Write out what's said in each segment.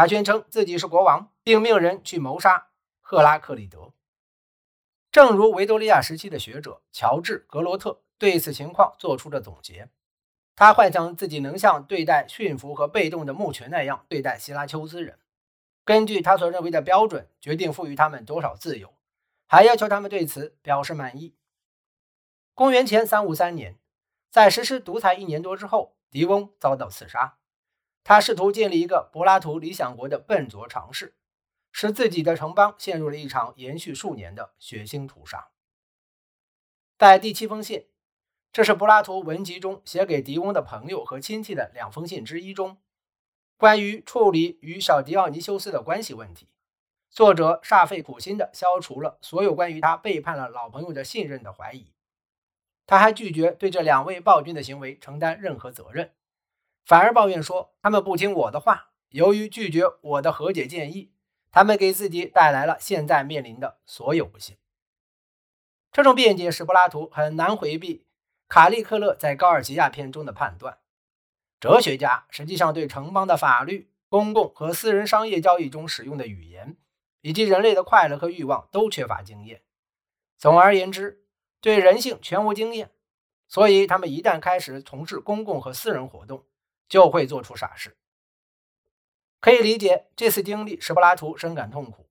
他宣称自己是国王，并命人去谋杀赫拉克利德。正如维多利亚时期的学者乔治·格罗特对此情况做出的总结，他幻想自己能像对待驯服和被动的牧犬那样对待希拉丘斯人，根据他所认为的标准决定赋予他们多少自由，还要求他们对此表示满意。公元前三五三年，在实施独裁一年多之后，狄翁遭到刺杀。他试图建立一个柏拉图理想国的笨拙尝试。使自己的城邦陷入了一场延续数年的血腥屠杀。在第七封信，这是柏拉图文集中写给狄翁的朋友和亲戚的两封信之一中，关于处理与小狄奥尼修斯的关系问题，作者煞费苦心地消除了所有关于他背叛了老朋友的信任的怀疑。他还拒绝对这两位暴君的行为承担任何责任，反而抱怨说他们不听我的话，由于拒绝我的和解建议。他们给自己带来了现在面临的所有不幸。这种辩解使柏拉图很难回避卡利克勒在《高尔基亚篇》中的判断：哲学家实际上对城邦的法律、公共和私人商业交易中使用的语言，以及人类的快乐和欲望都缺乏经验。总而言之，对人性全无经验，所以他们一旦开始从事公共和私人活动，就会做出傻事。可以理解，这次经历使柏拉图深感痛苦。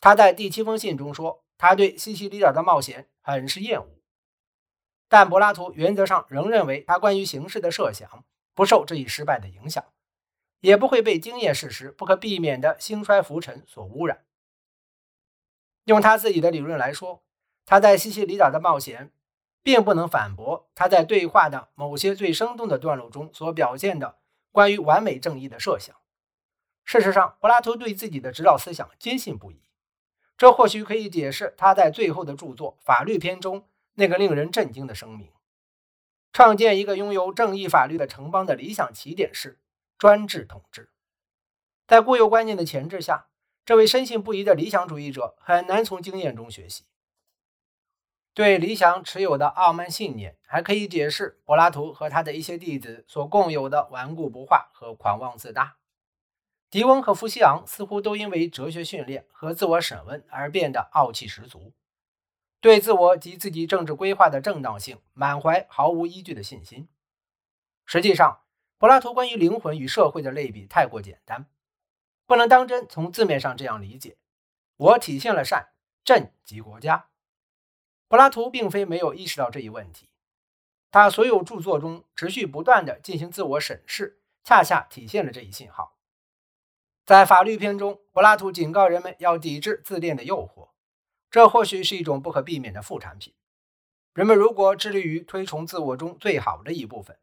他在第七封信中说，他对西西里岛的冒险很是厌恶。但柏拉图原则上仍认为，他关于形势的设想不受这一失败的影响，也不会被经验事实不可避免的兴衰浮沉所污染。用他自己的理论来说，他在西西里岛的冒险并不能反驳他在对话的某些最生动的段落中所表现的关于完美正义的设想。事实上，柏拉图对自己的指导思想坚信不疑，这或许可以解释他在最后的著作《法律篇》中那个令人震惊的声明：创建一个拥有正义法律的城邦的理想起点是专制统治。在固有观念的钳制下，这位深信不疑的理想主义者很难从经验中学习。对理想持有的傲慢信念，还可以解释柏拉图和他的一些弟子所共有的顽固不化和狂妄自大。狄翁和福西昂似乎都因为哲学训练和自我审问而变得傲气十足，对自我及自己政治规划的正当性满怀毫无依据的信心。实际上，柏拉图关于灵魂与社会的类比太过简单，不能当真从字面上这样理解。我体现了善，朕及国家。柏拉图并非没有意识到这一问题，他所有著作中持续不断地进行自我审视，恰恰体现了这一信号。在法律篇中，柏拉图警告人们要抵制自恋的诱惑，这或许是一种不可避免的副产品。人们如果致力于推崇自我中最好的一部分，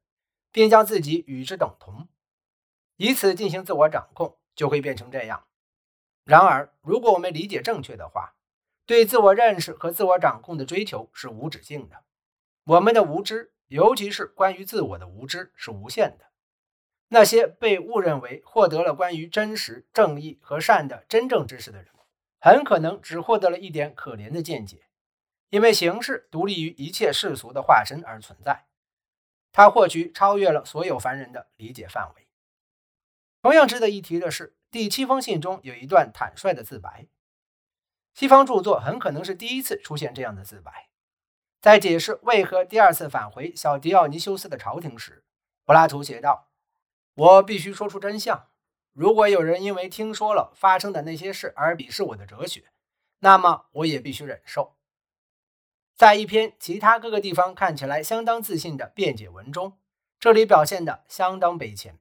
并将自己与之等同，以此进行自我掌控，就会变成这样。然而，如果我们理解正确的话，对自我认识和自我掌控的追求是无止境的。我们的无知，尤其是关于自我的无知，是无限的。那些被误认为获得了关于真实、正义和善的真正知识的人，很可能只获得了一点可怜的见解，因为形式独立于一切世俗的化身而存在，它或许超越了所有凡人的理解范围。同样值得一提的是，第七封信中有一段坦率的自白，西方著作很可能是第一次出现这样的自白。在解释为何第二次返回小狄奥尼修斯的朝廷时，柏拉图写道。我必须说出真相。如果有人因为听说了发生的那些事而鄙视我的哲学，那么我也必须忍受。在一篇其他各个地方看起来相当自信的辩解文中，这里表现的相当卑谦。